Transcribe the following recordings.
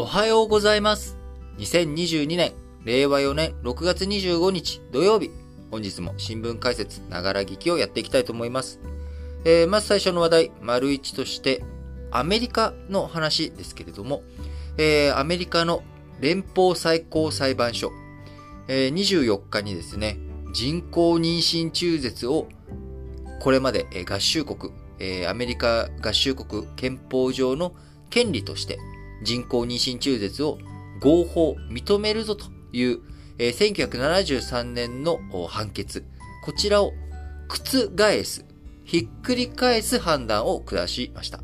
おはようございます。2022年、令和4年6月25日土曜日。本日も新聞解説、ながら聞きをやっていきたいと思います。えーまず最初の話題、丸一として、アメリカの話ですけれども、えーアメリカの連邦最高裁判所、えー24日にですね、人工妊娠中絶をこれまで合衆国、えアメリカ合衆国憲法上の権利として人工妊娠中絶を合法認めるぞという、えー1973年の判決、こちらを覆す、ひっくり返す判断を下しました。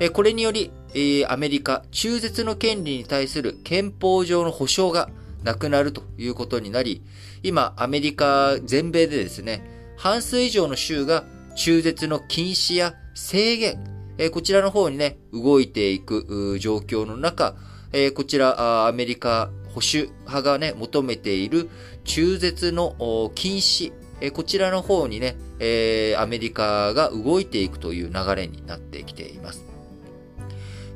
えーこれにより、えーアメリカ中絶の権利に対する憲法上の保障がなくなるということになり、今、アメリカ全米でですね、半数以上の州が中絶の禁止や制限、えこちらの方にね、動いていく状況の中、えこちら、アメリカ保守派がね、求めている中絶の禁止、えこちらの方にね、えアメリカが動いていくという流れになってきています。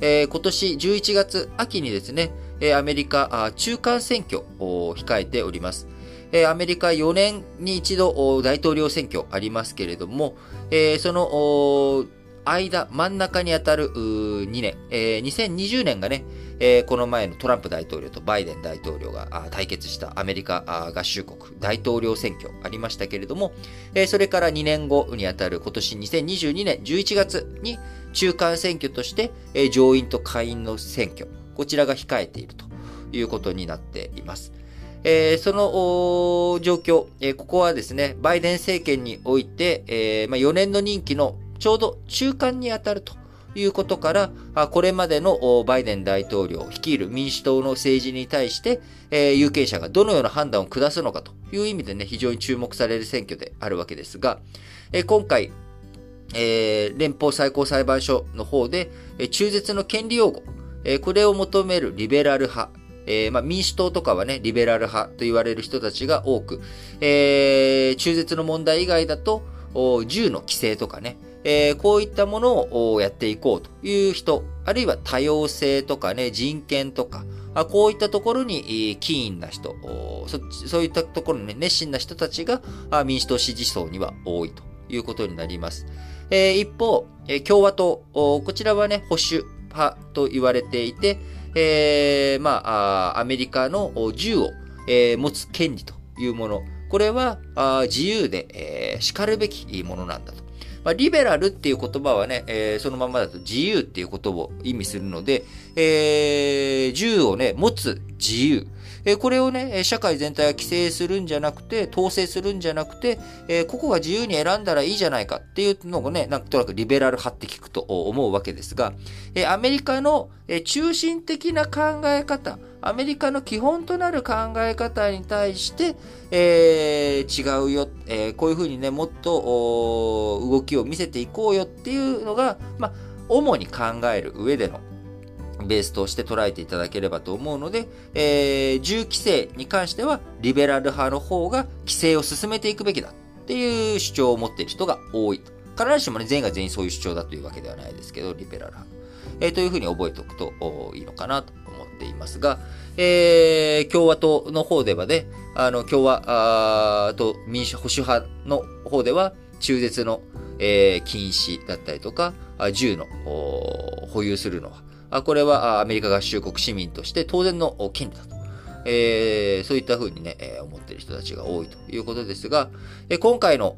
え今年11月秋にですね、えアメリカ中間選挙を控えております。えアメリカ4年に一度大統領選挙ありますけれども、えその間、真ん中にあたる2年、えー2020年がね、えーこの前のトランプ大統領とバイデン大統領が対決したアメリカ合衆国大統領選挙ありましたけれども、えーそれから2年後にあたる今年2022年11月に中間選挙として、えー上院と下院の選挙、こちらが控えているということになっています。えーその状況、えーここはですね、バイデン政権において、えーまあ、4年の任期のちょうど中間にあたるということから、これまでのバイデン大統領率いる民主党の政治に対して、有権者がどのような判断を下すのかという意味でね、非常に注目される選挙であるわけですが、今回、連邦最高裁判所の方で、中絶の権利擁護、これを求めるリベラル派、えーまあ、民主党とかはね、リベラル派と言われる人たちが多く、えー中絶の問題以外だと、銃の規制とかね、えーこういったものをやっていこうという人、あるいは多様性とかね、人権とか、あこういったところにえーキーンな人、そそういったところに、熱心な人たちがあ民主党支持層には多いということになります。えー一方、え共和党、こちらはね、保守派と言われていて、えーまあ、アメリカの銃を、えー持つ権利というもの、これは自由で、えー叱るべきものなんだと。まあ、リベラルっていう言葉はね、えーそのままだと自由っていうことを意味するので、えー銃をね、持つ自由。えこれをね、社会全体が規制するんじゃなくて、統制するんじゃなくて、えここが自由に選んだらいいじゃないかっていうのをね、なんとなくリベラル派って聞くと思うわけですが、えアメリカの中心的な考え方、アメリカの基本となる考え方に対して、えー違うよ、えーこういうふうにね、もっと動きを見せていこうよっていうのが、まあ、主に考える上でのベースとして捉えていただければと思うので、えー銃規制に関しては、リベラル派の方が規制を進めていくべきだっていう主張を持っている人が多い。必ずしもね、全員が全員そういう主張だというわけではないですけど、リベラル派。えーというふうに覚えておくといいのかなと思いますっていますが、えー共和党の方ではね、あの、共和あーと民主保守派の方では、中絶の、えー禁止だったりとか、銃の保有するのは、これはアメリカ合衆国市民として当然の権利だと。えーそういったふうにね、えー思っている人たちが多いということですが、え今回の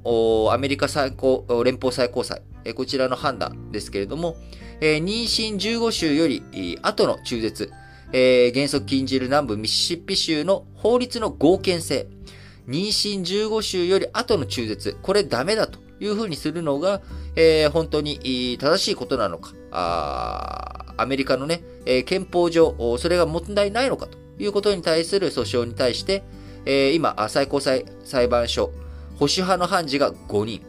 アメリカ最高、連邦最高裁、えこちらの判断ですけれども、えー妊娠15週よりえー後の中絶、えー原則禁じる南部ミシシッピ州の法律の合憲性、妊娠15週より後の中絶、これダメだというふうにするのが、えー本当に正しいことなのか、あアメリカのね、えー憲法上、それが問題ないのかということに対する訴訟に対して、えー今、最高裁裁判所、保守派の判事が5人、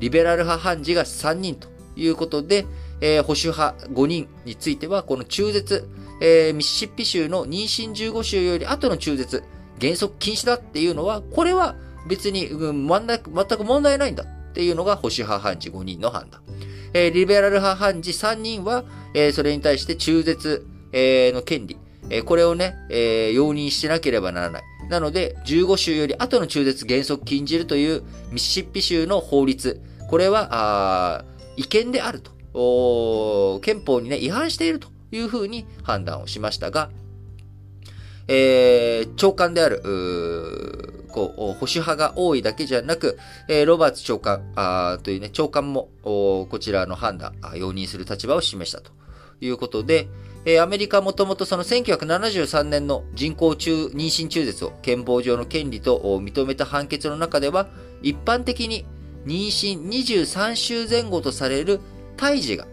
リベラル派判事が3人ということで、えー保守派5人については、この中絶、えーミシシッピ州の妊娠15週より後の中絶、原則禁止だっていうのは、これは別に、うん、全く問題ないんだっていうのが保守派判事5人の判断。えーリベラル派判事3人は、えーそれに対して中絶えー、の権利、えー、これをね、えー、容認してなければならない。なので、15州より後の中絶原則禁じるというミシシッピ州の法律、これは、あ違憲であると、憲法にね、違反しているというふうに判断をしましたが、えー、長官である、こう、保守派が多いだけじゃなく、えー、ロバーツ長官あというね、長官も、こちらの判断、容認する立場を示したということで、えー、アメリカはもともとその1973年の人工中、妊娠中絶を憲法上の権利と認めた判決の中では、一般的に妊娠23週前後とされる胎児が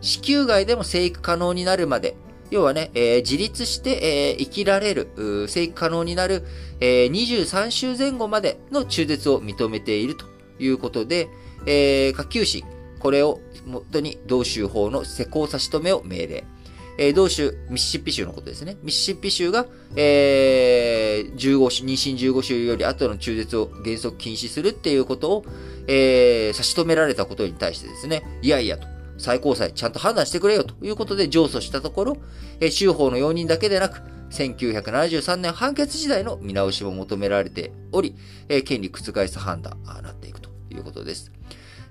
子宮外でも生育可能になるまで、要はね、えー、自立して、えー、生きられる、生育可能になる、えー、23週前後までの中絶を認めているということで、えー、下級審、これを元に同州法の施行差し止めを命令。えー、同州、ミシシッピ州のことですね。ミシシッピ州が、えー、15週、妊娠15週より後の中絶を原則禁止するっていうことを、えー、差し止められたことに対してですね、いやいやと、最高裁ちゃんと判断してくれよということで上訴したところ、えー、州法の容認だけでなく、1973年判決時代の見直しも求められており、えー、権利覆す判断になっていくということです。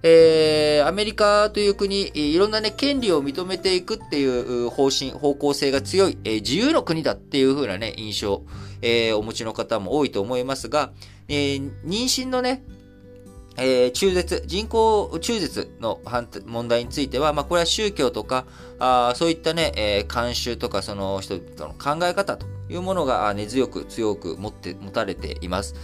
えー、アメリカという国、いろんなね、権利を認めていくっていう方針、方向性が強い、えー、自由の国だっていう風なね、印象、えー、お持ちの方も多いと思いますが、えー、妊娠のね、えー、中絶、人工中絶の問題については、まあ、これは宗教とか、あそういったね、えー、慣習とか、その人々の考え方というものが根強く強く持って、持たれています。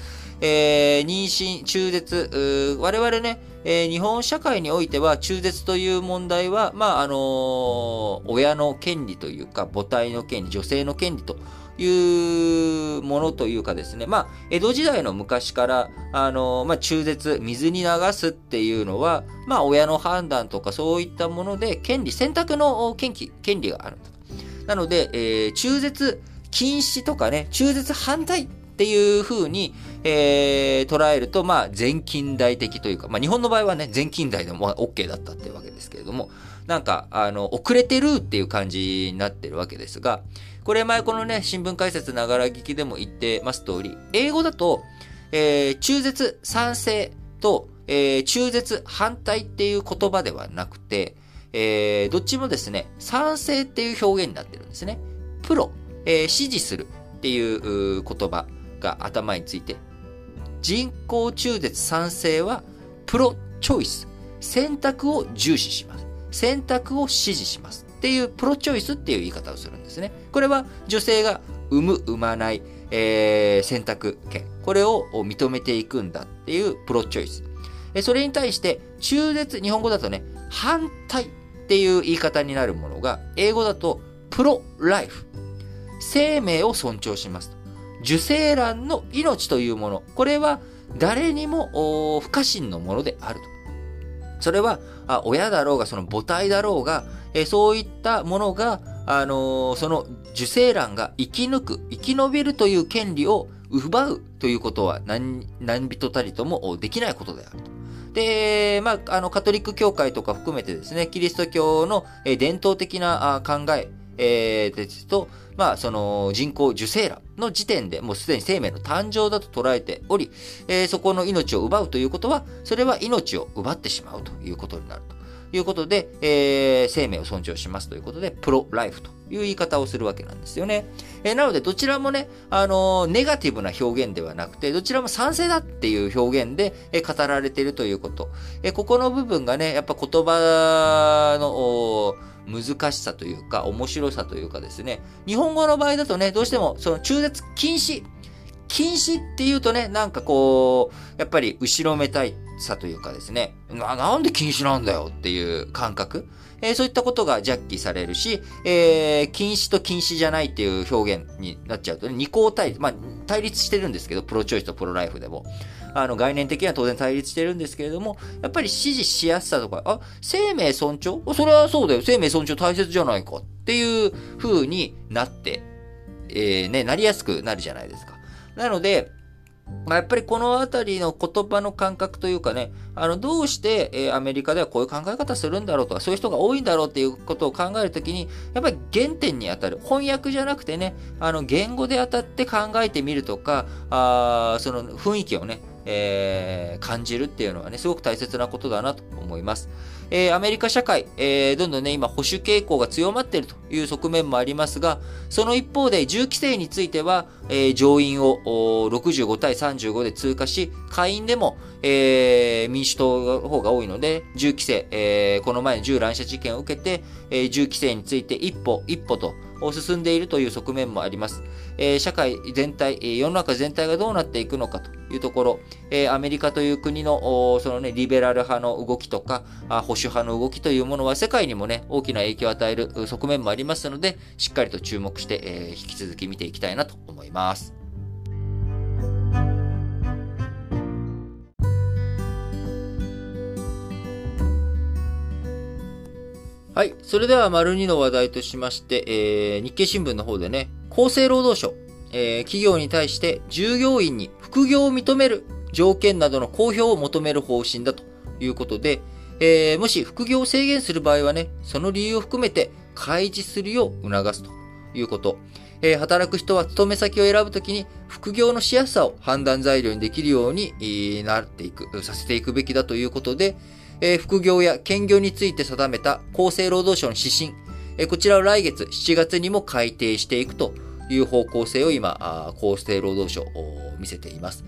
えー、妊娠、中絶、我々ね、えー、日本社会においては中絶という問題は、まあ、あのー、親の権利というか、母体の権利、女性の権利というものというかですね、まあ、江戸時代の昔から、あの、まあ、中絶、水に流すっていうのは、まあ、親の判断とかそういったもので、権利、選択の権利、権利があるなので、えー、中絶禁止とかね、中絶反対っていう風に、えー、捉えると、まあ、全近代的というか、まあ、日本の場合はね、全近代でも OK だったっていうわけですけれども、なんか、あの、遅れてるっていう感じになってるわけですが、これ前このね、新聞解説ながら聞きでも言ってます通り、英語だと、えー、中絶賛成と、えー、中絶反対っていう言葉ではなくて、えー、どっちもですね、賛成っていう表現になってるんですね。プロ、えー、支持するっていう言葉が頭について、人工中絶賛成はプロチョイス、選択を重視します。選択を支持します。っていうプロチョイスっていう言い方をするんですね。これは女性が産む、産まない、えー、選択権。これを認めていくんだっていうプロチョイス。それに対して中絶、日本語だとね、反対っていう言い方になるものが、英語だとプロライフ。生命を尊重します受精卵の命というもの。これは誰にも不可侵のものであると。それは、親だろうが、その母体だろうが、えそういったものが、あの、その受精卵が生き抜く、生き延びるという権利を奪うということは何、何人たりともできないことであると。で、まあ、あの、カトリック教会とか含めてですね、キリスト教の伝統的な考え、えー、ですと、まあ、その人工受精卵の時点でもうすでに生命の誕生だと捉えており、えー、そこの命を奪うということは、それは命を奪ってしまうということになると。いうことで、えー、生命を尊重しますということで、プロライフという言い方をするわけなんですよね。えー、なので、どちらもね、あのー、ネガティブな表現ではなくて、どちらも賛成だっていう表現で、えー、語られているということ。えー、ここの部分がね、やっぱ言葉の、難しさというか、面白さというかですね、日本語の場合だとね、どうしても、その中絶禁止、禁止って言うとね、なんかこう、やっぱり後ろめたいさというかですね、な、なんで禁止なんだよっていう感覚。えー、そういったことがジャッキされるし、えー、禁止と禁止じゃないっていう表現になっちゃうとね、二項対立、まあ、対立してるんですけど、プロチョイスとプロライフでも。あの、概念的には当然対立してるんですけれども、やっぱり支持しやすさとか、あ、生命尊重？それはそうだよ。生命尊重大切じゃないかっていう風になって、えー、ね、なりやすくなるじゃないですか。なので、やっぱりこのあたりの言葉の感覚というかね、あの、どうして、え、アメリカではこういう考え方するんだろうとか、そういう人が多いんだろうっていうことを考えるときに、やっぱり原点に当たる。翻訳じゃなくてね、あの、言語で当たって考えてみるとか、あその雰囲気をね、えー、感じるっていうのはね、すごく大切なことだなと思います。えー、アメリカ社会、えー、どんどんね、今保守傾向が強まっているという側面もありますが、その一方で銃規制については、えー、上院を65対35で通過し、下院でも、えー、民主党の方が多いので、銃規制、えー、この前の銃乱射事件を受けて、えー、銃規制について一歩一歩と進んでいるという側面もあります。え、社会全体、世の中全体がどうなっていくのかというところ、え、アメリカという国の、そのね、リベラル派の動きとか、保守派の動きというものは世界にもね、大きな影響を与える側面もありますので、しっかりと注目して、え、引き続き見ていきたいなと思います。はい。それでは、丸2の話題としまして、えー、日経新聞の方でね、厚生労働省、えー、企業に対して従業員に副業を認める条件などの公表を求める方針だということで、えー、もし副業を制限する場合はね、その理由を含めて開示するよう促すということ。えー、働く人は勤め先を選ぶときに副業のしやすさを判断材料にできるようになっていく、させていくべきだということで、えー、副業や兼業について定めた厚生労働省の指針、えー、こちらを来月7月にも改定していくという方向性を今、厚生労働省を見せています。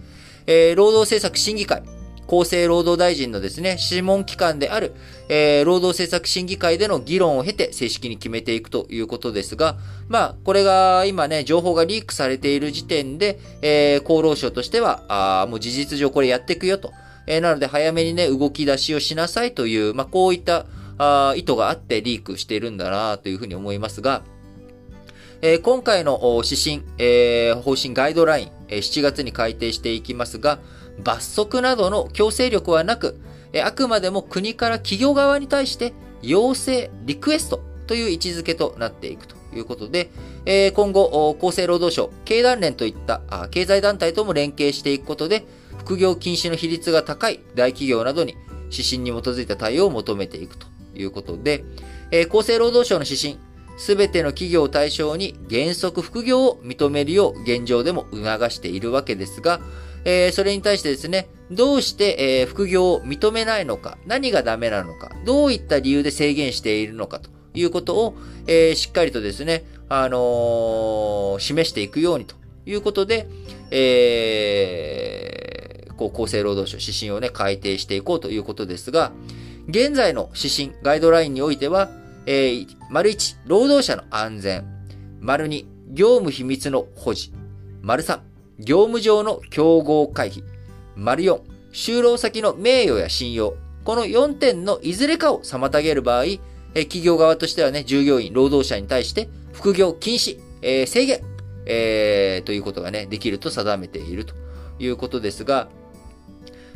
えー、労働政策審議会、厚生労働大臣のですね、諮問機関である、えー、労働政策審議会での議論を経て正式に決めていくということですが、まあ、これが今ね、情報がリークされている時点で、えー、厚労省としては、あもう事実上これやっていくよと。えー、なので早めにね、動き出しをしなさいという、まあ、こういったあ意図があってリークしているんだなというふうに思いますが、えー、今回の指針、えー、方針ガイドライン、えー、7月に改定していきますが、罰則などの強制力はなく、えー、あくまでも国から企業側に対して要請、リクエストという位置づけとなっていくということで、えー、今後、厚生労働省、経団連といったあ経済団体とも連携していくことで、副業禁止の比率が高い大企業などに指針に基づいた対応を求めていくということで、えー、厚生労働省の指針、すべての企業を対象に原則副業を認めるよう現状でも促しているわけですが、えー、それに対してですね、どうして、えー、副業を認めないのか、何がダメなのか、どういった理由で制限しているのかということを、えー、しっかりとですね、あの、示していくようにということで、えー、こう厚生労働省指針をね、改定していこうということですが、現在の指針、ガイドラインにおいては、えー、丸1、労働者の安全。丸2、業務秘密の保持。丸3、業務上の競合回避。丸4、就労先の名誉や信用。この4点のいずれかを妨げる場合、え、企業側としてはね、従業員、労働者に対して副業禁止、えー、制限、えー、ということがね、できると定めているということですが、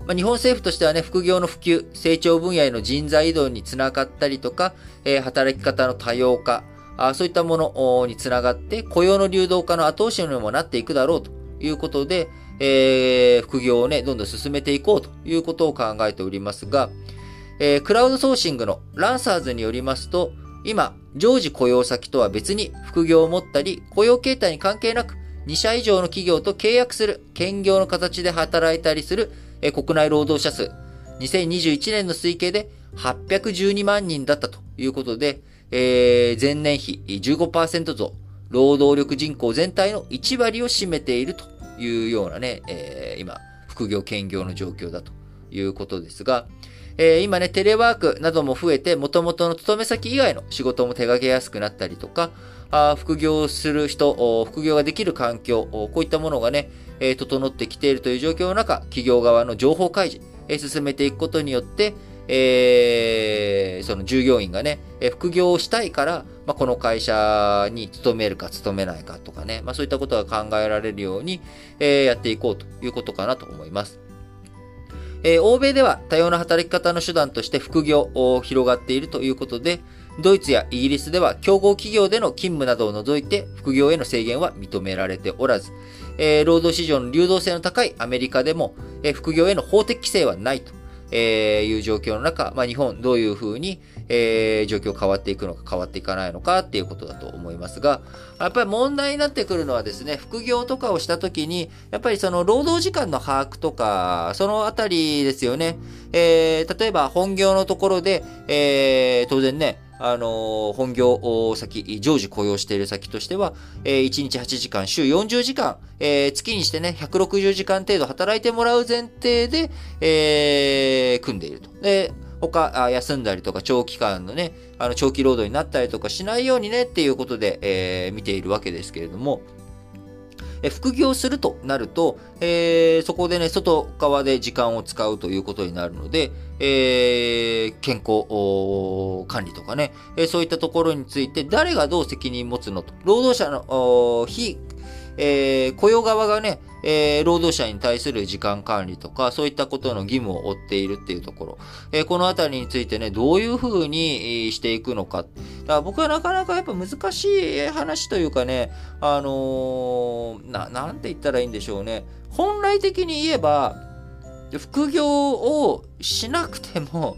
まあ、日本政府としてはね、副業の普及、成長分野への人材移動につながったりとか、えー、働き方の多様化、あそういったものにつながって、雇用の流動化の後押しにもなっていくだろうと。いうことで、えー、副業をね、どんどん進めていこうということを考えておりますが、えー、クラウドソーシングのランサーズによりますと、今、常時雇用先とは別に副業を持ったり、雇用形態に関係なく、2社以上の企業と契約する、兼業の形で働いたりする国内労働者数、2021年の推計で812万人だったということで、えー、前年比15%増、労働力人口全体の1割を占めているというようなね、えー、今、副業兼業の状況だということですが、えー、今ね、テレワークなども増えて、元々の勤め先以外の仕事も手掛けやすくなったりとか、あ副業する人、副業ができる環境、こういったものがね、え整ってきているという状況の中、企業側の情報開示、え進めていくことによって、えー、その従業員がね、え副業をしたいから、まあ、この会社に勤めるか勤めないかとかね、まあ、そういったことが考えられるように、えー、やっていこうということかなと思います。えー、欧米では多様な働き方の手段として副業を広がっているということで、ドイツやイギリスでは競合企業での勤務などを除いて副業への制限は認められておらず、え、労働市場の流動性の高いアメリカでも、え、副業への法的規制はないと。え、いう状況の中、まあ、日本どういうふうに、え、状況変わっていくのか変わっていかないのかっていうことだと思いますが、やっぱり問題になってくるのはですね、副業とかをしたときに、やっぱりその労働時間の把握とか、そのあたりですよね。えー、例えば本業のところで、えー、当然ね、あの本業先、常時雇用している先としては、えー、1日8時間、週40時間、えー、月にしてね、160時間程度働いてもらう前提で、えー、組んでいると。で、他、休んだりとか長期間のね、あの、長期労働になったりとかしないようにねっていうことで、えー、見ているわけですけれども、え副業するとなると、えー、そこでね、外側で時間を使うということになるので、えー、健康管理とかね、え、そういったところについて誰がどう責任持つのと、労働者の非えー、雇用側がね、えー、労働者に対する時間管理とか、そういったことの義務を負っているっていうところ、えー、このあたりについてね、どういうふうにしていくのか。だから僕はなかなかやっぱ難しい話というかね、あのー、な、なんて言ったらいいんでしょうね。本来的に言えば、副業をしなくても、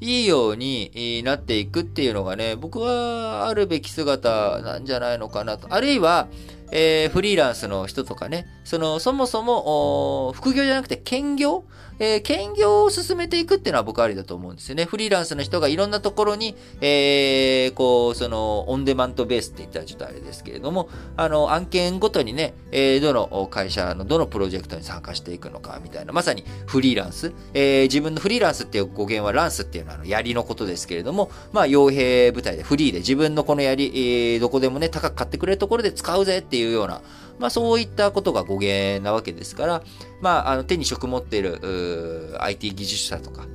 いいようになっていくっていうのがね、僕はあるべき姿なんじゃないのかなと。あるいは、えー、フリーランスの人とかね、その、そもそも、副業じゃなくて兼業えー、兼業を進めていくっていうのは僕ありだと思うんですよね。フリーランスの人がいろんなところに、えー、こう、その、オンデマンドベースって言ったらちょっとあれですけれども、あの、案件ごとにね、えー、どの会社のどのプロジェクトに参加していくのかみたいな、まさにフリーランス。えー、自分のフリーランスっていう語源はランスっていうのはあの槍のことですけれども、まあ、傭兵部隊でフリーで自分のこの槍、えー、どこでもね、高く買ってくれるところで使うぜっていうような、まあそういったことが語源なわけですから、まあ、あの手に職持っている IT 技術者とか、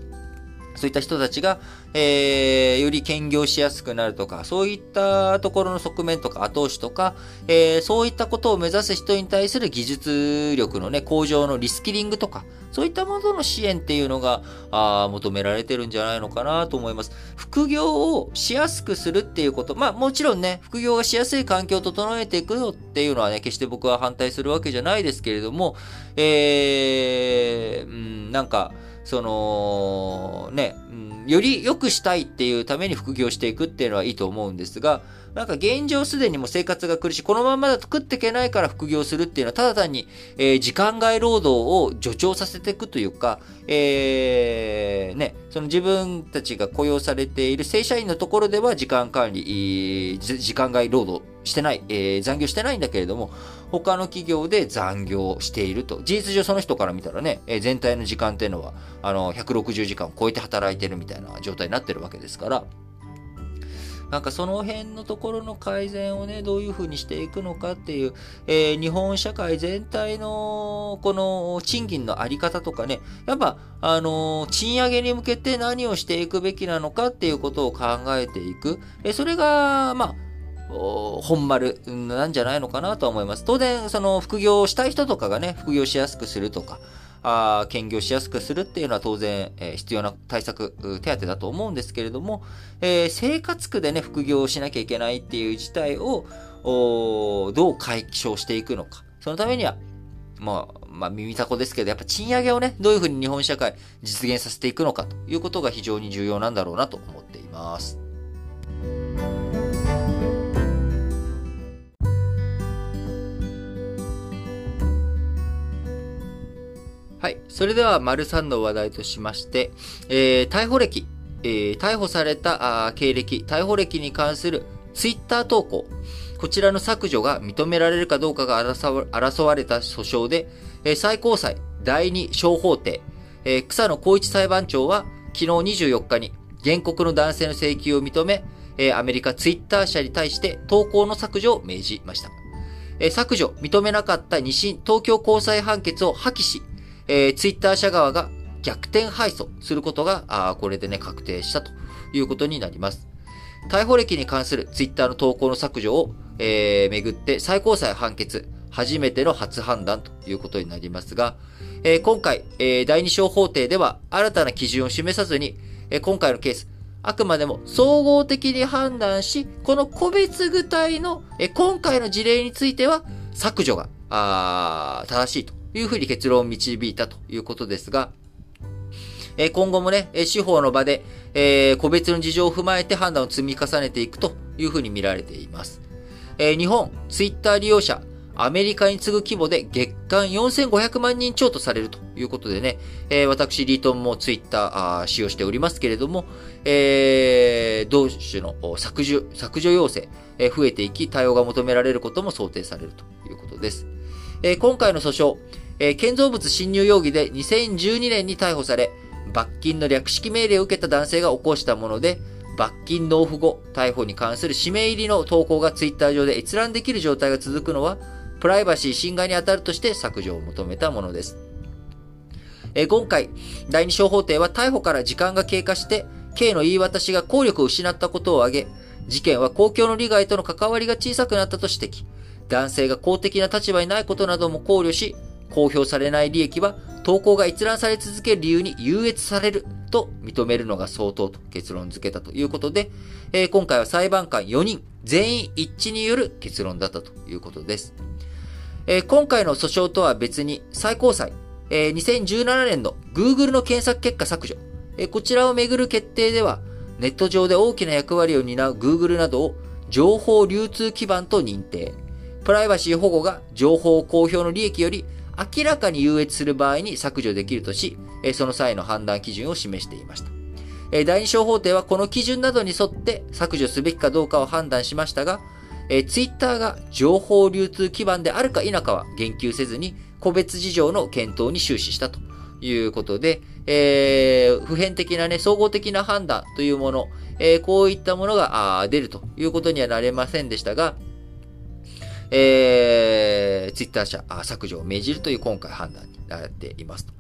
そういった人たちが、えー、より兼業しやすくなるとか、そういったところの側面とか後押しとか、えー、そういったことを目指す人に対する技術力のね、向上のリスキリングとか、そういったものの支援っていうのが、あ求められてるんじゃないのかなと思います。副業をしやすくするっていうこと、まあもちろんね、副業がしやすい環境を整えていくのっていうのはね、決して僕は反対するわけじゃないですけれども、えー、うん、なんか、その、ね、うん、より良くしたいっていうために副業していくっていうのはいいと思うんですが、なんか現状すでにも生活が苦しい。このままだと食っていけないから副業するっていうのは、ただ単に、えー、時間外労働を助長させていくというか、えー、ね、その自分たちが雇用されている正社員のところでは時間管理、時間外労働してない、えー、残業してないんだけれども、他の企業で残業していると。事実上その人から見たらね、えー、全体の時間っていうのは、あの、160時間を超えて働いてるみたいな状態になってるわけですから、なんかその辺のところの改善をね、どういうふうにしていくのかっていう、えー、日本社会全体のこの賃金のあり方とかね、やっぱ、あのー、賃上げに向けて何をしていくべきなのかっていうことを考えていく。えー、それが、まあ、本丸なんじゃないのかなと思います。当然、その副業をしたい人とかがね、副業しやすくするとか、あ兼業しやすくするっていうのは当然、えー、必要な対策、手当だと思うんですけれども、えー、生活区でね、副業をしなきゃいけないっていう事態を、どう解消していくのか。そのためには、まあ、まあ、耳たこですけど、やっぱ賃上げをね、どういうふうに日本社会実現させていくのかということが非常に重要なんだろうなと思っています。はい。それでは、丸3の話題としまして、えー、逮捕歴、えー、逮捕されたあ経歴、逮捕歴に関するツイッター投稿、こちらの削除が認められるかどうかが争われた訴訟で、えー、最高裁第二小法廷、えー、草野光一裁判長は昨日24日に原告の男性の請求を認め、えー、アメリカツイッター社に対して投稿の削除を命じました。えー、削除、認めなかった二審東京高裁判決を破棄し、えー、ツイッター社側が逆転敗訴することが、あこれでね、確定したということになります。逮捕歴に関するツイッターの投稿の削除を、えー、めぐって最高裁判決、初めての初判断ということになりますが、えー、今回、えー、第二小法廷では新たな基準を示さずに、えー、今回のケース、あくまでも総合的に判断し、この個別具体の、えー、今回の事例については削除があ正しいというふうに結論を導いたということですが、今後もね、司法の場で、え個別の事情を踏まえて判断を積み重ねていくというふうに見られています。え日本、ツイッター利用者、アメリカに次ぐ規模で月間4500万人超とされるということでね、えー、私、リートンもツイッター使用しておりますけれども、えー、同種の削除、削除要請、えー、増えていき、対応が求められることも想定されるということです。えー、今回の訴訟、え、建造物侵入容疑で2012年に逮捕され、罰金の略式命令を受けた男性が起こしたもので、罰金納付後、逮捕に関する指名入りの投稿がツイッター上で閲覧できる状態が続くのは、プライバシー侵害に当たるとして削除を求めたものです。え今回、第二小法廷は逮捕から時間が経過して、刑の言い渡しが効力を失ったことを挙げ、事件は公共の利害との関わりが小さくなったと指摘。男性が公的な立場にないことなども考慮し、公表されない利益は投稿が閲覧され続ける理由に優越されると認めるのが相当と結論付けたということで、えー、今回は裁判官4人全員一致による結論だったということです。えー、今回の訴訟とは別に最高裁、えー、2017年の Google の検索結果削除、えー、こちらをめぐる決定では、ネット上で大きな役割を担う Google などを情報流通基盤と認定。プライバシー保護が情報公表の利益より明らかに優越する場合に削除できるとし、その際の判断基準を示していました。第二小法廷はこの基準などに沿って削除すべきかどうかを判断しましたが、ツイッターが情報流通基盤であるか否かは言及せずに、個別事情の検討に終始したということで、えー、普遍的なね、総合的な判断というもの、えー、こういったものが出るということにはなれませんでしたが、えー、ツイッター社削除を命じるという今回判断になっていますと。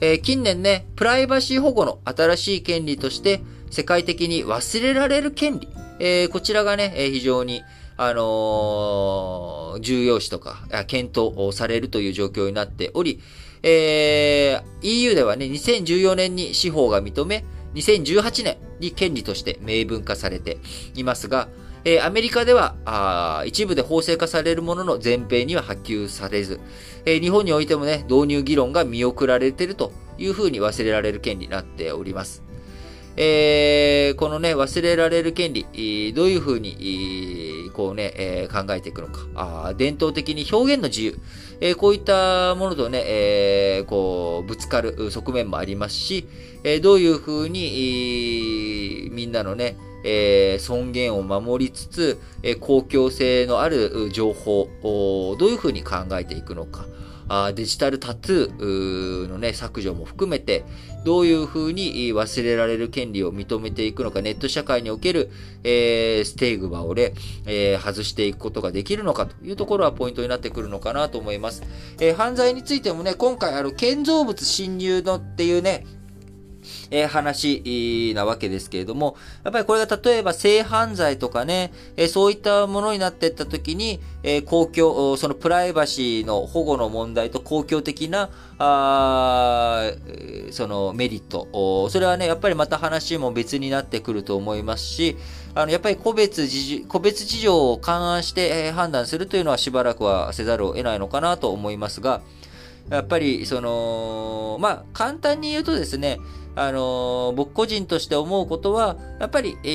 えー、近年ね、プライバシー保護の新しい権利として、世界的に忘れられる権利、えー、こちらがね、非常に、あのー、重要視とか、検討をされるという状況になっており、えー、EU ではね、2014年に司法が認め、2018年に権利として明文化されていますが、えー、アメリカではあ一部で法制化されるものの全米には波及されず、えー、日本においてもね、導入議論が見送られているというふうに忘れられる件になっております。えー、このね、忘れられる権利、どういうふうに、こうね、えー、考えていくのか。あ伝統的に表現の自由、えー、こういったものとね、え、こう、ぶつかる側面もありますし、えどういうふうに、みんなのね、え尊厳を守りつつ、え公共性のある情報をどういうふうに考えていくのか。あデジタルタトゥーのね、削除も含めて、どういうふうに忘れられる権利を認めていくのか、ネット社会における、えー、ステーグバをね、えー、外していくことができるのかというところはポイントになってくるのかなと思います。えー、犯罪についてもね、今回あの建造物侵入のっていうね、え、話なわけですけれども、やっぱりこれが例えば性犯罪とかね、え、そういったものになっていったときに、え、公共、そのプライバシーの保護の問題と公共的な、あそのメリット、それはね、やっぱりまた話も別になってくると思いますし、あの、やっぱり個別事個別事情を勘案して、判断するというのはしばらくはせざるを得ないのかなと思いますが、やっぱり、その、まあ、簡単に言うとですね、あの僕個人として思うことは、やっぱり、え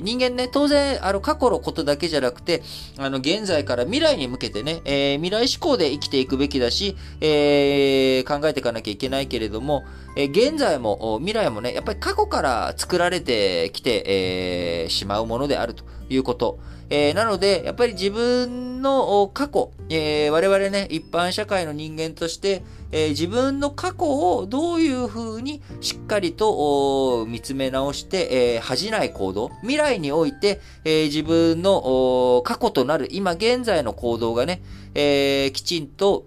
ー、人間ね、当然、あの、過去のことだけじゃなくて、あの、現在から未来に向けてね、えー、未来志向で生きていくべきだし、えー、考えていかなきゃいけないけれども、え、現在も、未来もね、やっぱり過去から作られてきて、え、しまうものであるということ。え、なので、やっぱり自分の過去、え、我々ね、一般社会の人間として、えー、自分の過去をどういうふうにしっかりと見つめ直して、えー、恥じない行動、未来において、えー、自分の過去となる今現在の行動がね、え、きちんと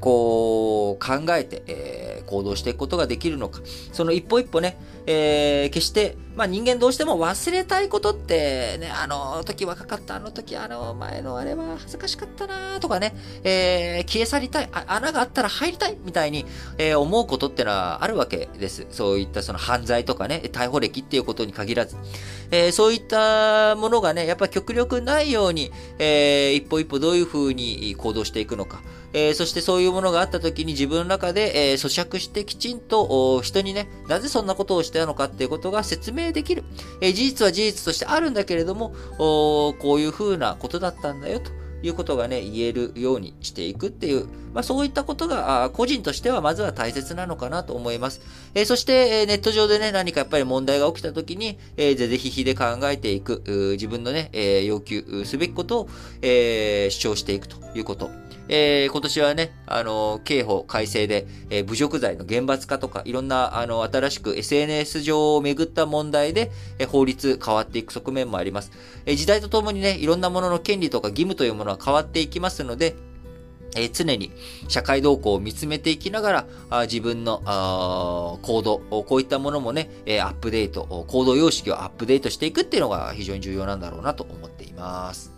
こう考えて、えー、行動していくことができるのか。その一歩一歩ね、えー、決してまあ人間どうしても忘れたいことってね、あの時若かった、あの時あの前のあれは恥ずかしかったなとかね、えー、消え去りたい、穴があったら入りたいみたいに、えー、思うことってのはあるわけです。そういったその犯罪とかね、逮捕歴っていうことに限らず。えー、そういったものがね、やっぱ極力ないように、えー、一歩一歩どういう風に行動していくのか。えー、そしてそういうものがあった時に自分の中で、えー、咀嚼してきちんと人にね、なぜそんなことをしたのかっていうことが説明できる。えー、事実は事実としてあるんだけれども、こういう風なことだったんだよと。いうことがね、言えるようにしていくっていう、まあそういったことが、個人としてはまずは大切なのかなと思います。えー、そして、え、ネット上でね、何かやっぱり問題が起きた時に、えー、ぜぜひひで考えていく、自分のね、えー、要求すべきことを、え、主張していくということ。えー、今年はね、あの、刑法改正で、えー、侮辱罪の厳罰化とか、いろんな、あの、新しく SNS 上をめぐった問題で、えー、法律変わっていく側面もあります。えー、時代とともにね、いろんなものの権利とか義務というものは変わっていきますので、えー、常に社会動向を見つめていきながら、あ自分のあ行動、こういったものもね、えー、アップデート、行動様式をアップデートしていくっていうのが非常に重要なんだろうなと思っています。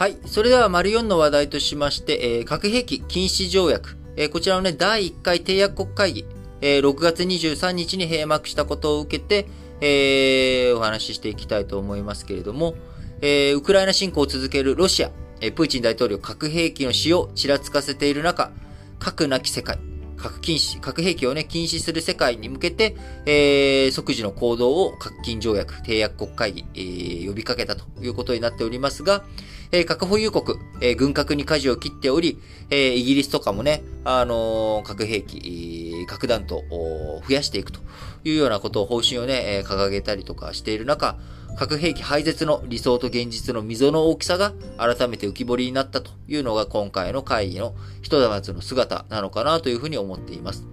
はい。それでは、丸4の話題としまして、えー、核兵器禁止条約。えー、こちらのね、第1回締約国会議、えー、6月23日に閉幕したことを受けて、えー、お話ししていきたいと思いますけれども、えー、ウクライナ侵攻を続けるロシア、えー、プーチン大統領核兵器の使用をちらつかせている中、核なき世界、核禁止、核兵器をね、禁止する世界に向けて、えー、即時の行動を核禁条約、締約国会議、えー、呼びかけたということになっておりますが、えー、核保有国、えー、軍拡に舵を切っており、えー、イギリスとかもね、あのー、核兵器、核弾頭を増やしていくというようなことを方針をね、えー、掲げたりとかしている中、核兵器廃絶の理想と現実の溝の大きさが改めて浮き彫りになったというのが今回の会議の一玉の姿なのかなというふうに思っています。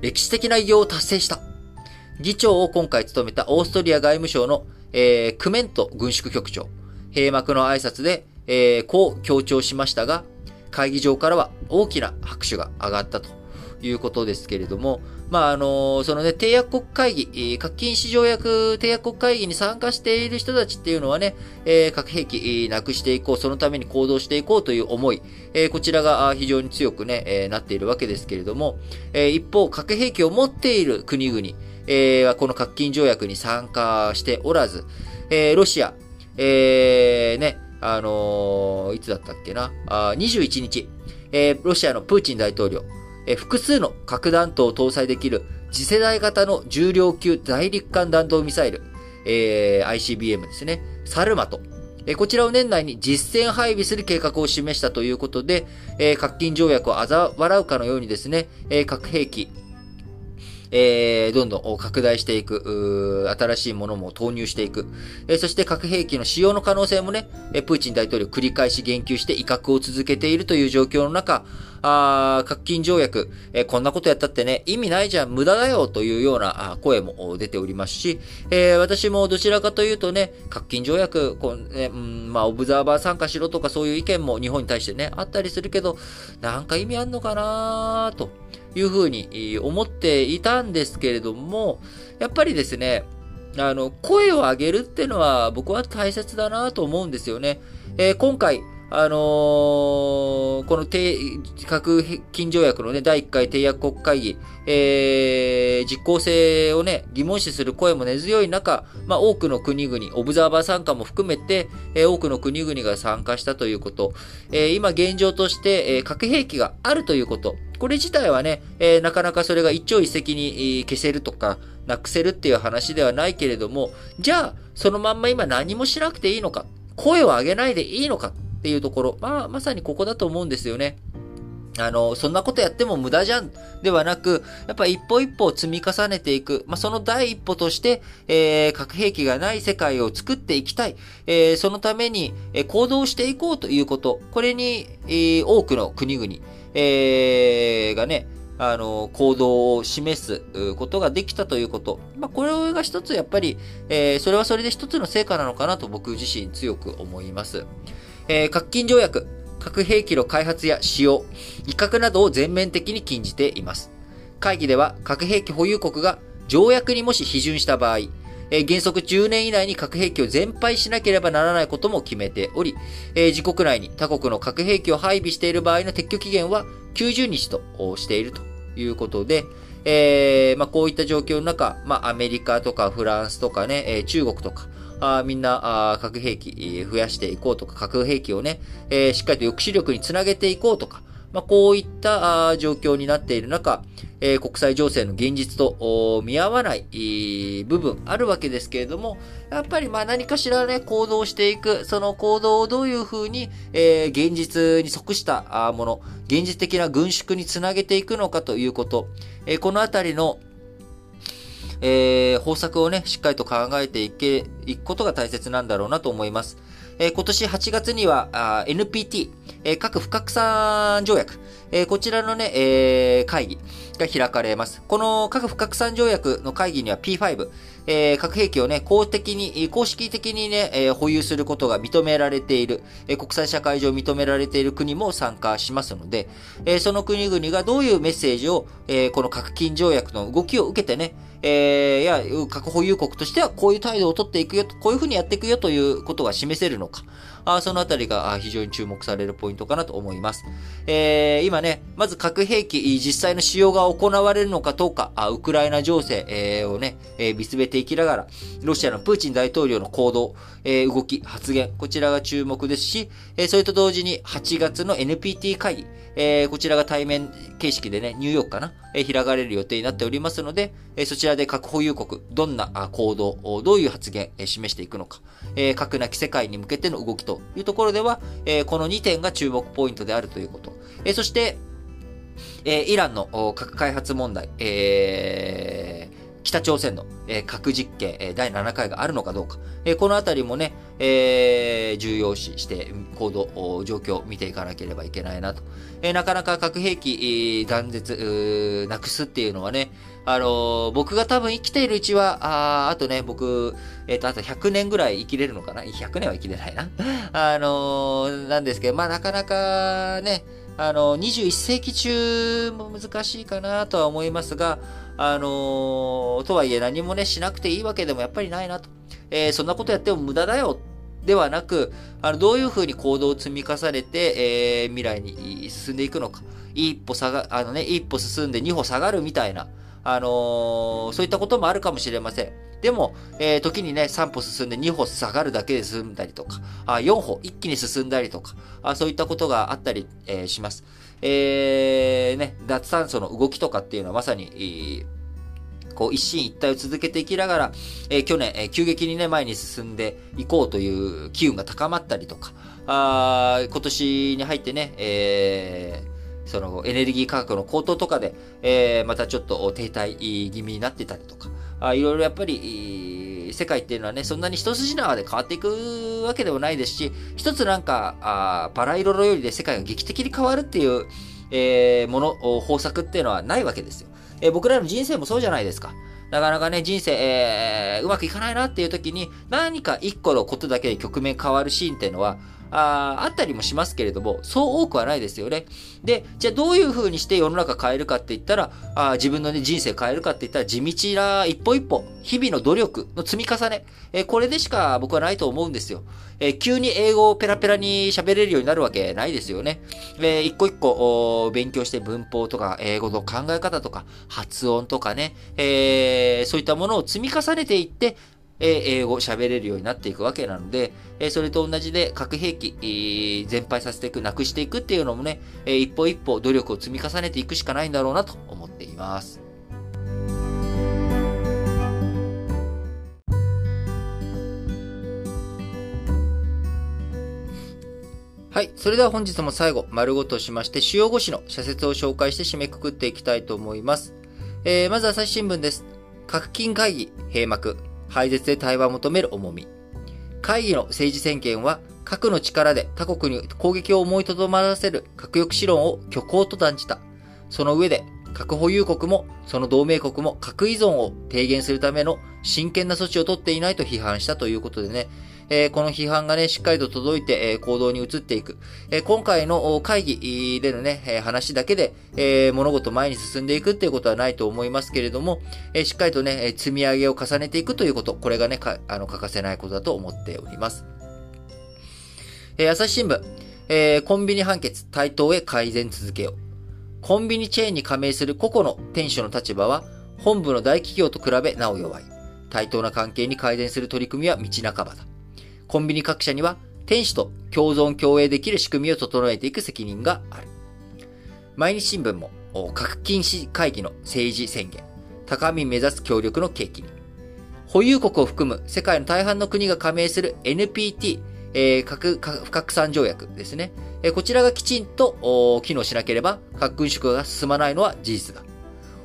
歴史的な偉業を達成した。議長を今回務めたオーストリア外務省の、えー、クメント軍縮局長。閉幕の挨拶で、えー、こう強調しましたが、会議場からは大きな拍手が上がったということですけれども、まあ、あの、そのね、締約国会議、核禁止条約締約国会議に参加している人たちっていうのはね、えー、核兵器なくしていこう、そのために行動していこうという思い、えー、こちらが非常に強くね、えー、なっているわけですけれども、えー、一方、核兵器を持っている国々、えー、この核禁条約に参加しておらず、えー、ロシア、えー、ね、あのー、いつだったっけな、あ21日、えー、ロシアのプーチン大統領、えー、複数の核弾頭を搭載できる次世代型の重量級大陸間弾道ミサイル、えー、ICBM ですね、サルマト、えこちらを年内に実戦配備する計画を示したということで、え核禁条約を嘲笑うかのようにですね、え核兵器、えー、どんどん拡大していく、新しいものも投入していく、えー、そして核兵器の使用の可能性もね、プーチン大統領繰り返し言及して威嚇を続けているという状況の中、あ核禁条約、えー、こんなことやったってね、意味ないじゃん、無駄だよというような声も出ておりますし、えー、私もどちらかというとね、核禁条約、こうね、うん、まあ、オブザーバー参加しろとかそういう意見も日本に対してね、あったりするけど、なんか意味あんのかなと。いうふうに思っていたんですけれども、やっぱりですね、あの、声を上げるっていうのは僕は大切だなと思うんですよね。えー、今回、あのー、この核禁条約のね、第1回締約国会議、えー、実効性をね、疑問視する声も根強い中、まあ、多くの国々、オブザーバー参加も含めて、えー、多くの国々が参加したということ、えー、今現状として、えー、核兵器があるということ、これ自体はね、えー、なかなかそれが一朝一夕に消せるとか、なくせるっていう話ではないけれども、じゃあ、そのまんま今何もしなくていいのか、声を上げないでいいのか、っていうところ、まあ、まさにここだと思うんですよね。あの、そんなことやっても無駄じゃんではなく、やっぱ一歩一歩積み重ねていく。まあ、その第一歩として、えー、核兵器がない世界を作っていきたい。えー、そのために、えー、行動していこうということ。これに、えー、多くの国々、えー、がね、あの、行動を示すことができたということ。まあ、これが一つやっぱり、えー、それはそれで一つの成果なのかなと僕自身強く思います。えー、核禁条約、核兵器の開発や使用、威嚇などを全面的に禁じています。会議では核兵器保有国が条約にもし批准した場合、え原則10年以内に核兵器を全廃しなければならないことも決めており、え自国内に他国の核兵器を配備している場合の撤去期限は90日としているということで、えー、まあ、こういった状況の中、まあ、アメリカとかフランスとかね、え中国とか、あみんなあ核兵器増やしていこうとか、核兵器をね、えー、しっかりと抑止力につなげていこうとか、まあ、こういった状況になっている中、えー、国際情勢の現実と見合わない部分あるわけですけれども、やっぱりまあ何かしらね、行動していく、その行動をどういうふうに、えー、現実に即したもの、現実的な軍縮につなげていくのかということ、えー、このあたりのえー、方策をね、しっかりと考えていけ、いくことが大切なんだろうなと思います。えー、今年8月には、NPT、えー、核不拡散条約、えー、こちらのね、えー、会議が開かれます。この核不拡散条約の会議には P5、えー、核兵器をね、公的に、公式的にね、えー、保有することが認められている、えー、国際社会上認められている国も参加しますので、えー、その国々がどういうメッセージを、えー、この核禁条約の動きを受けてね、えー、いや、核保有国としてはこういう態度を取っていくよ、こういうふうにやっていくよということが示せるのか。あそのあたりが非常に注目されるポイントかなと思います。えー、今ね、まず核兵器実際の使用が行われるのかどうか、あウクライナ情勢、えー、をね、えー、見つめていきながら、ロシアのプーチン大統領の行動、え、動き、発言、こちらが注目ですし、え、それと同時に8月の NPT 会議、えー、こちらが対面形式でね、ニューヨークかな、えー、開かれる予定になっておりますので、えー、そちらで核保有国、どんな行動、どういう発言、え、示していくのか、え、核なき世界に向けての動きというところでは、え、この2点が注目ポイントであるということ。え、そして、え、イランの核開発問題、えー、北朝鮮の、核実験、第7回があるのかどうか、このあたりもね、えー、重要視して行動、状況を見ていかなければいけないなと。え、なかなか核兵器、断絶、なくすっていうのはね、あのー、僕が多分生きているうちは、ああとね、僕、えっ、ー、と、あと100年ぐらい生きれるのかな ?100 年は生きれないな。あのー、なんですけど、まあなかなかね、あの、21世紀中も難しいかなとは思いますが、あのとはいえ何もね、しなくていいわけでもやっぱりないなと。えー、そんなことやっても無駄だよではなく、あの、どういうふうに行動を積み重ねて、えー、未来に進んでいくのか。一歩下が、あのね、一歩進んで二歩下がるみたいな、あの、そういったこともあるかもしれません。でも、えー、時にね、3歩進んで2歩下がるだけで済んだりとか、あ4歩一気に進んだりとか、あそういったことがあったり、えー、します。えー、ね、脱炭素の動きとかっていうのはまさに、こう一進一退を続けていきながら、えー、去年、えー、急激にね、前に進んでいこうという機運が高まったりとか、あ今年に入ってね、えー、そのエネルギー価格の高騰とかで、えー、またちょっと停滞気味になってたりとか、あいろいろやっぱり、世界っていうのはね、そんなに一筋縄で変わっていくわけでもないですし、一つなんか、あパラ色のよりで世界が劇的に変わるっていう、えー、もの、方策っていうのはないわけですよ。えー、僕らの人生もそうじゃないですか。なかなかね、人生、えー、うまくいかないなっていう時に、何か一個のことだけで局面変わるシーンっていうのは、ああったりもしますけれども、そう多くはないですよね。で、じゃあどういう風にして世の中変えるかって言ったら、あ自分の、ね、人生変えるかって言ったら、地道な一歩一歩、日々の努力の積み重ね、えー、これでしか僕はないと思うんですよ。えー、急に英語をペラペラに喋れるようになるわけないですよね。えー、一個一個勉強して文法とか英語の考え方とか発音とかね、えー、そういったものを積み重ねていって、え英語喋れるようになっていくわけなので、えそれと同じで核兵器、全廃させていく、なくしていくっていうのもね、え一歩一歩努力を積み重ねていくしかないんだろうなと思っています。はい。それでは本日も最後、丸ごとしまして、主要語詞の社説を紹介して締めくくっていきたいと思います。えー、まず朝日新聞です。核金会議閉幕。廃絶で対話を求める重み。会議の政治宣言は、核の力で他国に攻撃を思いとどまらせる核抑止論を虚構と断じた。その上で、核保有国も、その同盟国も核依存を低減するための真剣な措置を取っていないと批判したということでね、えー、この批判がね、しっかりと届いて、えー、行動に移っていく。え、今回の会議でのね、え話だけで、え物事前に進んでいくっていうことはないと思いますけれども、えしっかりとね、積み上げを重ねていくということ、これがね、あの欠かせないことだと思っております。え朝日新聞、えコンビニ判決、対等へ改善続けよう。コンビニチェーンに加盟する個々の店主の立場は、本部の大企業と比べなお弱い。対等な関係に改善する取り組みは道半ばだ。コンビニ各社には店主と共存共栄できる仕組みを整えていく責任がある。毎日新聞も、核禁止会議の政治宣言、高み目指す協力の契機に、保有国を含む世界の大半の国が加盟する NPT、えー、核不拡散条約ですね。えー、こちらがきちんと機能しなければ核軍縮が進まないのは事実だ。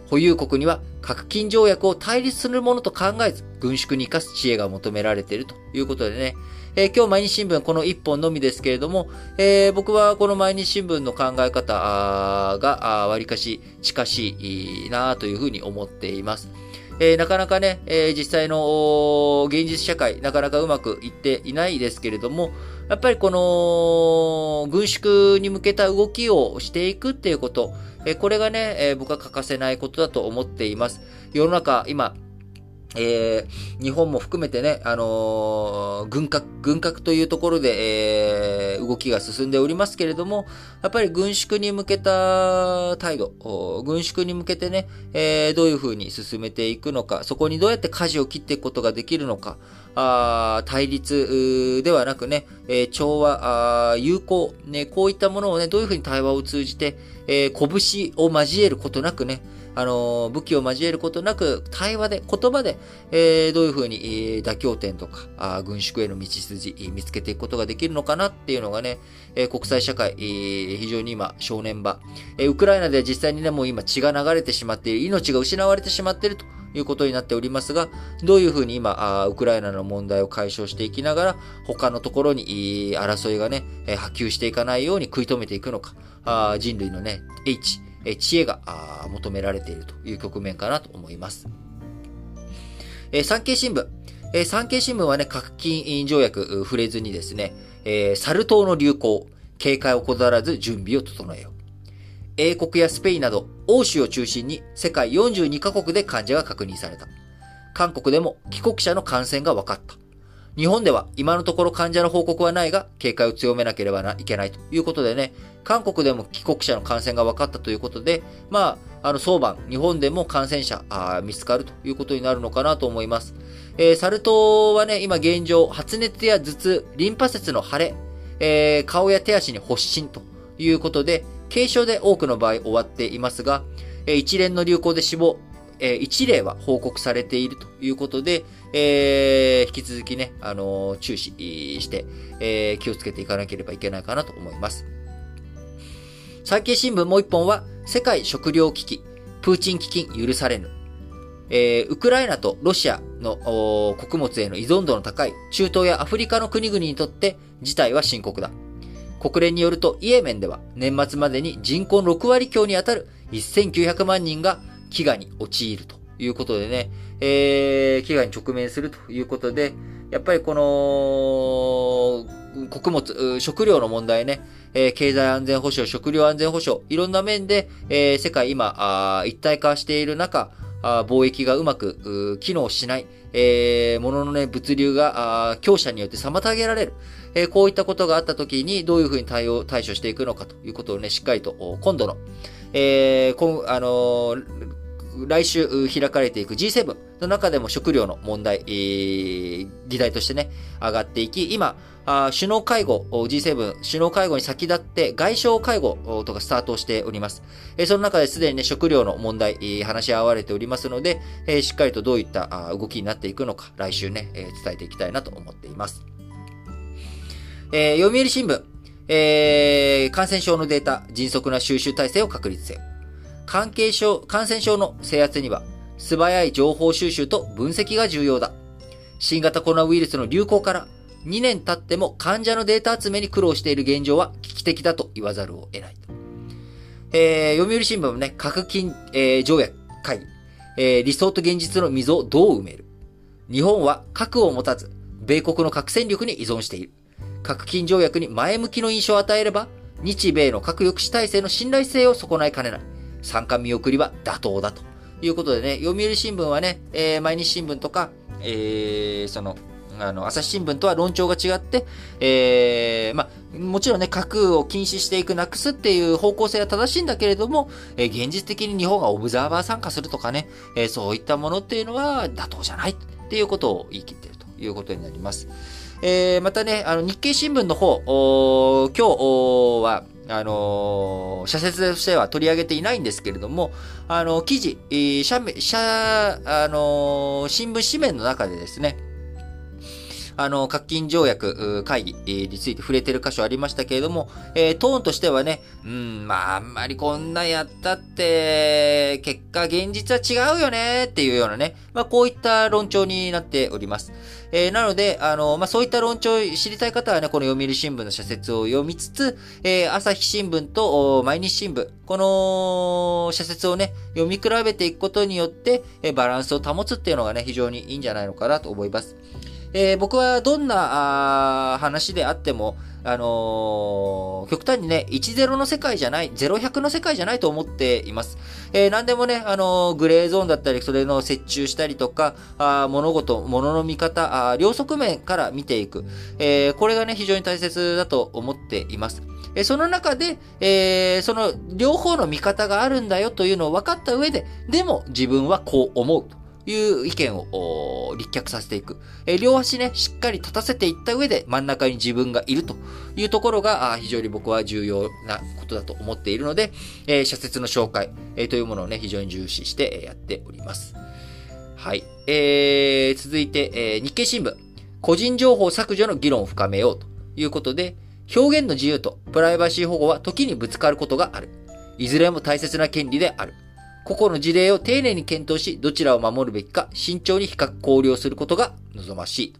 保有国には核禁条約を対立するものと考えず、軍縮に生かす知恵が求められているということでね、えー、今日毎日新聞この一本のみですけれども、えー、僕はこの毎日新聞の考え方が、わりかし近しいなというふうに思っています。えー、なかなかね、えー、実際の現実社会、なかなかうまくいっていないですけれども、やっぱりこの軍縮に向けた動きをしていくっていうこと、えー、これがね、え僕は欠かせないことだと思っています。世の中、今、えー、日本も含めてね、あのー、軍拡、軍拡というところで、えー、動きが進んでおりますけれども、やっぱり軍縮に向けた態度、軍縮に向けてね、え、どういうふうに進めていくのか、そこにどうやって舵を切っていくことができるのか、あ対立ではなくね、え、調和あ、友好、ね、こういったものをね、どういうふうに対話を通じて、え、拳を交えることなくね、あの、武器を交えることなく、対話で、言葉で、えー、どういうふうに、えー、妥協点とか、あ軍縮への道筋、見つけていくことができるのかなっていうのがね、えー、国際社会、えー、非常に今、正念場。えー、ウクライナでは実際にね、もう今血が流れてしまっている、命が失われてしまっているということになっておりますが、どういうふうに今、ウクライナの問題を解消していきながら、他のところに、争いがね、波及していかないように食い止めていくのか、人類のね、H、え知恵が求められているという局面かなと思います。え産経新聞。え産経新聞はね、核禁条約触れずにですね、えサル痘の流行、警戒を怠らず準備を整えよう。英国やスペインなど欧州を中心に世界42カ国で患者が確認された。韓国でも帰国者の感染が分かった。日本では今のところ患者の報告はないが、警戒を強めなければいけないということでね、韓国でも帰国者の感染が分かったということで、まあ、あの、早晩、日本でも感染者あ見つかるということになるのかなと思います。えー、サル痘はね、今現状、発熱や頭痛、リンパ節の腫れ、えー、顔や手足に発疹ということで、軽症で多くの場合終わっていますが、えー、一連の流行で死亡、えー、1例は報告されているということで、えー、引き続きね、あのー、注視して、え、気をつけていかなければいけないかなと思います。産経新聞もう一本は、世界食糧危機、プーチン基金許されぬ。えー、ウクライナとロシアの穀物への依存度の高い中東やアフリカの国々にとって事態は深刻だ。国連によるとイエメンでは年末までに人口6割強に当たる1900万人が飢餓に陥るということでね、えー、飢餓に直面するということで、やっぱりこの、穀物、食料の問題ね、えー、経済安全保障、食料安全保障、いろんな面で、えー、世界今あ、一体化している中、あ貿易がうまく機能しない、えー、ものね、物流が強者によって妨げられる、えー、こういったことがあったときにどういうふうに対応、対処していくのかということをね、しっかりと、今度の、えー、こあのー、来週開かれていく G7 の中でも食料の問題、えー、議題としてね、上がっていき、今、あ首脳会合、G7 首脳会合に先立って外相会合とかスタートしております。えー、その中ですでにね、食料の問題、え、話し合われておりますので、えー、しっかりとどういった動きになっていくのか、来週ね、えー、伝えていきたいなと思っています。えー、読売新聞、えー、感染症のデータ、迅速な収集体制を確立せよ。関係症、感染症の制圧には、素早い情報収集と分析が重要だ。新型コロナウイルスの流行から2年経っても患者のデータ集めに苦労している現状は危機的だと言わざるを得ない。えー、読売新聞もね、核禁、えー、条約会議、えー、理想と現実の溝をどう埋める。日本は核を持たず、米国の核戦力に依存している。核禁条約に前向きの印象を与えれば、日米の核抑止体制の信頼性を損ないかねない。参加見送りは妥当だということでね、読売新聞はね、えー、毎日新聞とか、えー、その、あの、朝日新聞とは論調が違って、えー、ま、もちろんね、核を禁止していく、なくすっていう方向性は正しいんだけれども、えー、現実的に日本がオブザーバー参加するとかね、えー、そういったものっていうのは妥当じゃないっていうことを言い切っているということになります。えー、またね、あの、日経新聞の方、今日は、あのー、社説としては取り上げていないんですけれども、あの、記事、え、社、社、あのー、新聞紙面の中でですね、あの、核禁条約会議について触れてる箇所ありましたけれども、えー、トーンとしてはね、うん、まあ、あんまりこんなやったって、結果現実は違うよねっていうようなね、まあ、こういった論調になっております。えー、なので、あの、まあ、そういった論調知りたい方はね、この読売新聞の社説を読みつつ、えー、朝日新聞と毎日新聞、この社説をね、読み比べていくことによって、えー、バランスを保つっていうのがね、非常にいいんじゃないのかなと思います。えー、僕はどんな話であっても、あのー、極端にね、10の世界じゃない、0100の世界じゃないと思っています。えー、何でもね、あのー、グレーゾーンだったり、それの折衷したりとか、あ物事、物の見方あ、両側面から見ていく。えー、これがね、非常に大切だと思っています。えその中で、えー、その両方の見方があるんだよというのを分かった上で、でも自分はこう思う。いう意見を立脚させていく。え両足ね、しっかり立たせていった上で真ん中に自分がいるというところが非常に僕は重要なことだと思っているので、えー、社説の紹介、えー、というものをね、非常に重視してやっております。はい。えー、続いて、えー、日経新聞。個人情報削除の議論を深めようということで、表現の自由とプライバシー保護は時にぶつかることがある。いずれも大切な権利である。個々の事例を丁寧に検討し、どちらを守るべきか、慎重に比較考慮することが望ましい。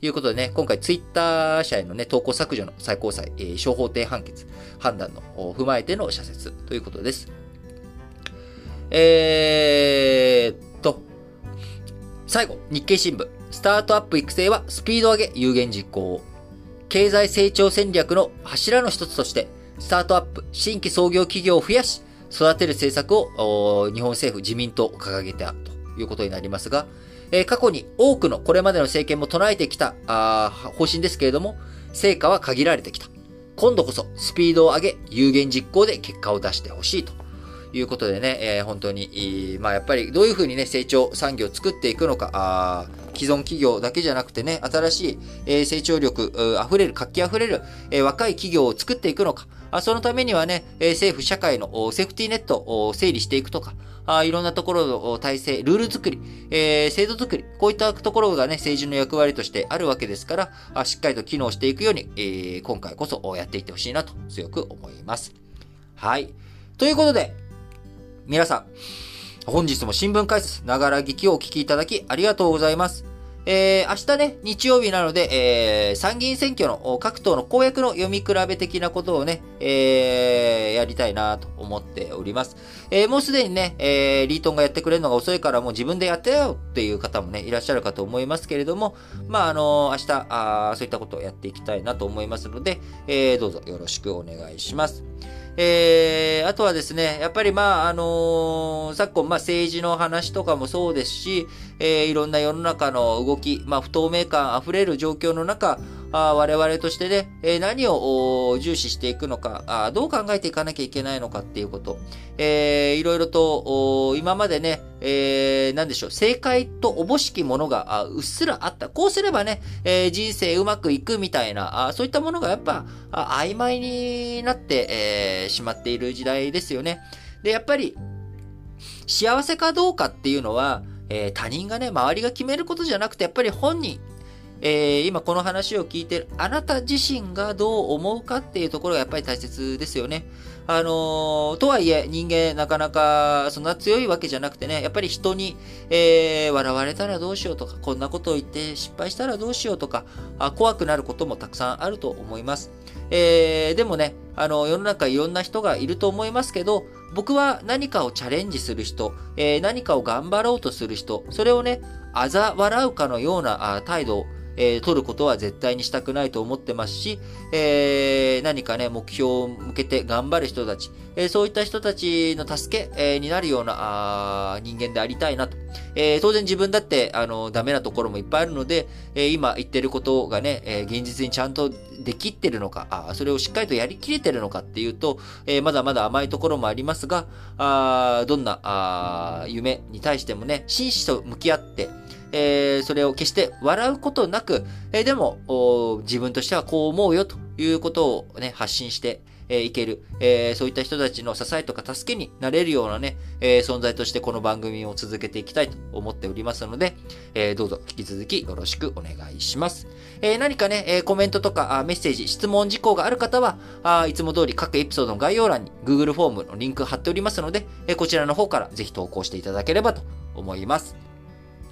ということでね、今回ツイッター社へのね、投稿削除の最高裁、えー、小法廷判決、判断の踏まえての社説ということです。えー、っと、最後、日経新聞。スタートアップ育成はスピード上げ有言実行。経済成長戦略の柱の一つとして、スタートアップ、新規創業企業を増やし、育てる政策を日本政府、自民党掲げたということになりますが、え過去に多くのこれまでの政権も唱えてきたあ方針ですけれども、成果は限られてきた。今度こそスピードを上げ、有言実行で結果を出してほしいということでね、えー、本当に、まあやっぱりどういうふうにね、成長産業を作っていくのか、あ既存企業だけじゃなくてね、新しい、えー、成長力溢れる、活気溢れる、えー、若い企業を作っていくのか、あそのためにはねえ、政府、社会のセーフティーネットを整理していくとか、あいろんなところの体制、ルール作り、えー、制度作り、こういったところがね、政治の役割としてあるわけですから、あしっかりと機能していくように、えー、今回こそやっていってほしいなと強く思います。はい。ということで、皆さん、本日も新聞解説、ながら聞きをお聞きいただきありがとうございます。えー、明日ね、日曜日なので、えー、参議院選挙の各党の公約の読み比べ的なことをね、えー、やりたいなと思っております。えー、もうすでにね、えー、リートンがやってくれるのが遅いからもう自分でやってよっていう方もね、いらっしゃるかと思いますけれども、まあ、あの明日あ、そういったことをやっていきたいなと思いますので、えー、どうぞよろしくお願いします。えー、あとはですね、やっぱりまあ、あのー、昨今、まあ政治の話とかもそうですし、えー、いろんな世の中の動き、まあ不透明感溢れる状況の中、あ我々としてね、え、何を重視していくのかあ、どう考えていかなきゃいけないのかっていうこと、えー、いろいろと、今までね、えー、なんでしょう、正解とおぼしきものがうっすらあった。こうすればね、えー、人生うまくいくみたいな、あそういったものがやっぱあ曖昧になって、えー、しまっている時代ですよね。で、やっぱり、幸せかどうかっていうのは、えー、他人がね、周りが決めることじゃなくて、やっぱり本人、えー、今この話を聞いてるあなた自身がどう思うかっていうところがやっぱり大切ですよね。あのー、とはいえ、人間なかなかそんな強いわけじゃなくてね、やっぱり人に、えー、笑われたらどうしようとか、こんなことを言って失敗したらどうしようとか、あ怖くなることもたくさんあると思います。えー、でもね、あの、世の中いろんな人がいると思いますけど、僕は何かをチャレンジする人、えー、何かを頑張ろうとする人、それをね、嘲笑うかのような態度えー、取ることは絶対にしたくないと思ってますし、えー、何かね、目標を向けて頑張る人たち、えー、そういった人たちの助け、えー、になるようなあ人間でありたいなと。え、当然自分だって、あの、ダメなところもいっぱいあるので、えー、今言ってることがね、えー、現実にちゃんとできってるのか、あそれをしっかりとやりきれてるのかっていうと、えー、まだまだ甘いところもありますが、あどんなあ夢に対してもね、真摯と向き合って、えー、それを決して笑うことなく、えー、でも、自分としてはこう思うよということをね、発信して、えー、いける、えー、そういった人たちの支えとか助けになれるようなね、えー、存在としてこの番組を続けていきたいと思っておりますので、え、どうぞ引き続きよろしくお願いします。え、何かね、え、コメントとかあメッセージ、質問事項がある方はあ、いつも通り各エピソードの概要欄に Google フォームのリンク貼っておりますので、え、こちらの方からぜひ投稿していただければと思います。